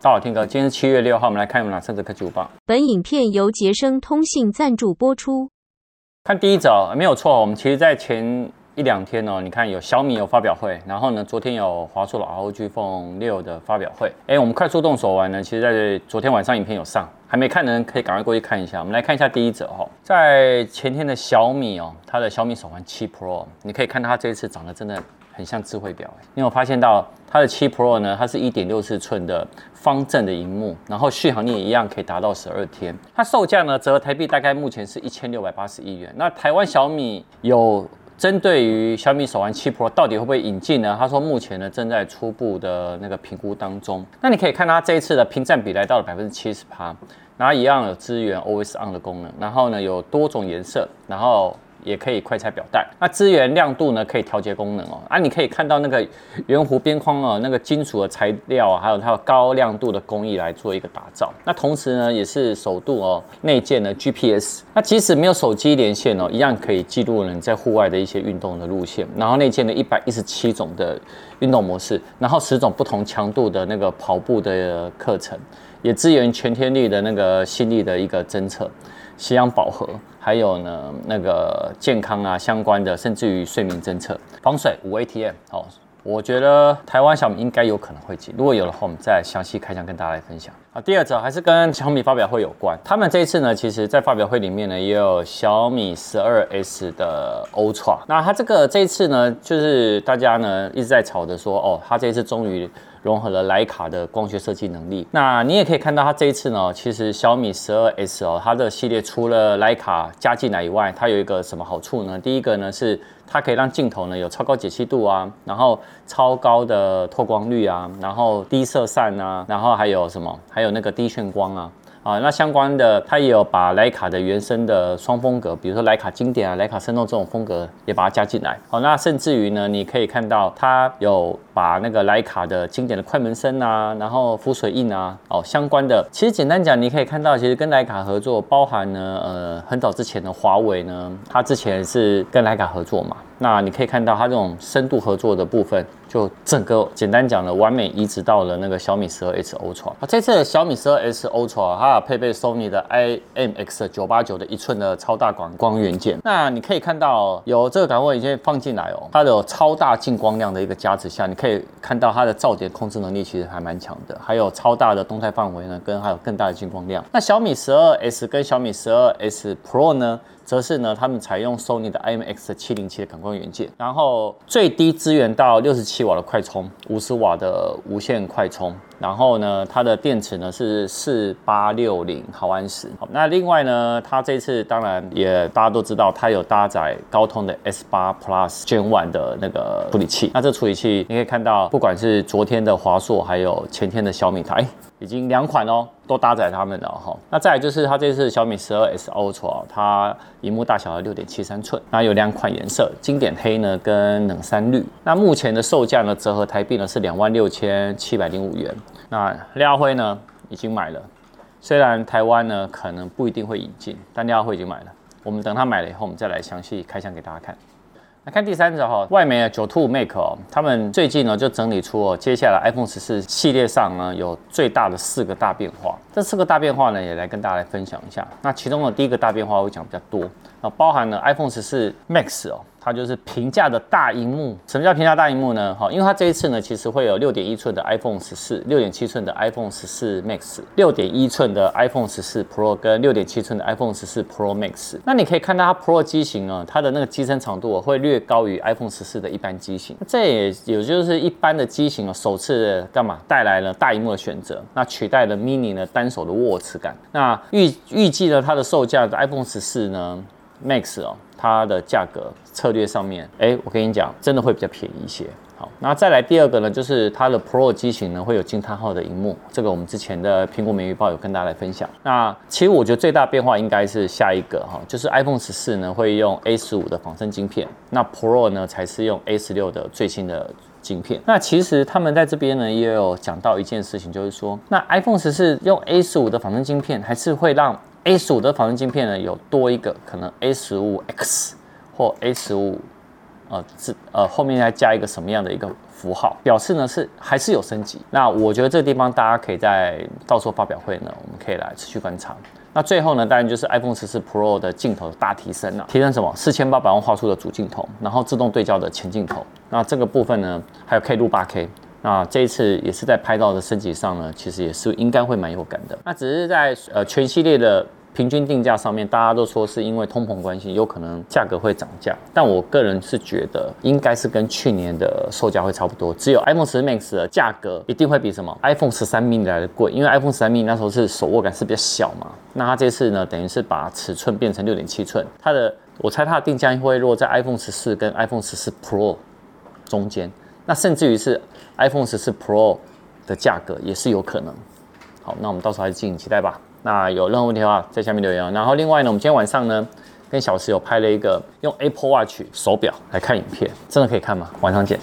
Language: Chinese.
大家好，Tim 哥，今天是七月六号，我们来看有哪三则科技午报。本影片由杰生通信赞助播出。看第一则，没有错，我们其实在前一两天哦，你看有小米有发表会，然后呢，昨天有华硕的 ROG Phone 六的发表会。哎，我们快速动手玩呢，其实在昨天晚上影片有上，还没看的人可以赶快过去看一下。我们来看一下第一则哈，在前天的小米哦，它的小米手环七 Pro，你可以看它这一次长得真的。很像智慧表，你有发现到它的七 Pro 呢？它是一点六四寸的方正的荧幕，然后续航力也一样可以达到十二天。它售价呢，折合台币大概目前是一千六百八十一元。那台湾小米有针对于小米手环七 Pro 到底会不会引进呢？他说目前呢正在初步的那个评估当中。那你可以看它这一次的屏占比来到了百分之七十八，然后一样有支援 Always On 的功能，然后呢有多种颜色，然后。也可以快拆表带，那支援亮度呢？可以调节功能哦。啊，你可以看到那个圆弧边框哦，那个金属的材料啊，还有它有高亮度的工艺来做一个打造。那同时呢，也是首度哦内建的 GPS。那即使没有手机连线哦，一样可以记录你在户外的一些运动的路线。然后内建了一百一十七种的运动模式，然后十种不同强度的那个跑步的课程，也支援全天力的那个心率的一个侦测。吸氧饱和，还有呢，那个健康啊相关的，甚至于睡眠侦测、防水五 ATM。好，我觉得台湾小米应该有可能会进，如果有的话，我们再详细开箱跟大家来分享。好，第二则还是跟小米发表会有关，他们这一次呢，其实在发表会里面呢，也有小米十二 S 的 Ultra。那它这个这一次呢，就是大家呢一直在吵着说，哦，它这一次终于。融合了徕卡的光学设计能力，那你也可以看到它这一次呢，其实小米十二 S 哦，它的系列除了徕卡加进来以外，它有一个什么好处呢？第一个呢是它可以让镜头呢有超高解析度啊，然后超高的透光率啊，然后低色散啊，然后还有什么？还有那个低眩光啊。啊，那相关的，它也有把徕卡的原生的双风格，比如说徕卡经典啊、徕卡生动这种风格，也把它加进来。好，那甚至于呢，你可以看到它有把那个徕卡的经典的快门声啊，然后浮水印啊，哦，相关的。其实简单讲，你可以看到，其实跟徕卡合作，包含呢，呃，很早之前的华为呢，它之前是跟徕卡合作嘛。那你可以看到它这种深度合作的部分，就整个简单讲的完美移植到了那个小米十二 S Ultra。啊，这次的小米十二 S Ultra 它配备 Sony 的 IMX 九八九的一寸的超大广光元件。那你可以看到有这个感光元件放进来哦，它有超大进光量的一个加持下，你可以看到它的噪点控制能力其实还蛮强的，还有超大的动态范围呢，跟还有更大的进光量。那小米十二 S 跟小米十二 S Pro 呢？则是呢，他们采用 Sony 的 IMX 七零七的感光元件，然后最低支援到六十七瓦的快充，五十瓦的无线快充，然后呢，它的电池呢是四八六零毫安时。好，那另外呢，它这次当然也大家都知道，它有搭载高通的 S 八 Plus Gen One 的那个处理器。那这处理器你可以看到，不管是昨天的华硕，还有前天的小米台。已经两款哦，都搭载他们的哈。那再来就是它这次小米十二 S Ultra，它荧幕大小的六点七三寸，那有两款颜色，经典黑呢跟冷杉绿。那目前的售价呢，折合台币呢是两万六千七百零五元。那廖辉呢已经买了，虽然台湾呢可能不一定会引进，但廖辉已经买了。我们等他买了以后，我们再来详细开箱给大家看。来看第三则哈，外媒的九 to make 哦，他们最近呢就整理出哦，接下来 iPhone 十四系列上呢有最大的四个大变化，这四个大变化呢也来跟大家来分享一下。那其中的第一个大变化我讲比较多，啊，包含了 iPhone 十四 Max 哦。它就是平价的大荧幕。什么叫平价大荧幕呢？哈，因为它这一次呢，其实会有六点一寸的 iPhone 十四、六点七寸的 iPhone 十四 Max、六点一寸的 iPhone 十四 Pro 跟六点七寸的 iPhone 十四 Pro Max。那你可以看到它 Pro 机型啊，它的那个机身长度会略高于 iPhone 十四的一般机型。这也也就是一般的机型啊，首次干嘛带来了大荧幕的选择，那取代了 Mini 呢单手的握持感。那预预计呢，它的售价的 iPhone 十四呢 Max 哦。它的价格策略上面，哎，我跟你讲，真的会比较便宜一些。好，那再来第二个呢，就是它的 Pro 机型呢会有惊叹号的荧幕，这个我们之前的苹果每日报有跟大家来分享。那其实我觉得最大变化应该是下一个哈，就是 iPhone 十四呢会用 A 十五的仿生晶片，那 Pro 呢才是用 A 十六的最新的晶片。那其实他们在这边呢也有讲到一件事情，就是说，那 iPhone 十四用 A 十五的仿生晶片，还是会让 A 十五的仿生晶片呢，有多一个可能 A 十五 X 或 A 十五呃，字呃后面再加一个什么样的一个符号，表示呢是还是有升级。那我觉得这个地方大家可以在到时候发表会呢，我们可以来持续观察。那最后呢，当然就是 iPhone 十四 Pro 的镜头大提升了，提升什么？四千八百万画素的主镜头，然后自动对焦的前镜头。那这个部分呢，还有可以录八 K。那这一次也是在拍照的升级上呢，其实也是应该会蛮有感的。那只是在呃全系列的。平均定价上面，大家都说是因为通膨关系，有可能价格会涨价。但我个人是觉得，应该是跟去年的售价会差不多。只有 iPhone 十 Max 的价格一定会比什么 iPhone 十三 mini 来的贵，因为 iPhone 十三 mini 那时候是手握感是比较小嘛。那它这次呢，等于是把尺寸变成六点七寸。它的，我猜它的定价会落在 iPhone 十四跟 iPhone 十四 Pro 中间。那甚至于是 iPhone 十四 Pro 的价格也是有可能。好，那我们到时候还是敬请期待吧。那有任何问题的话，在下面留言。然后另外呢，我们今天晚上呢，跟小石有拍了一个用 Apple Watch 手表来看影片，真的可以看吗？晚上见。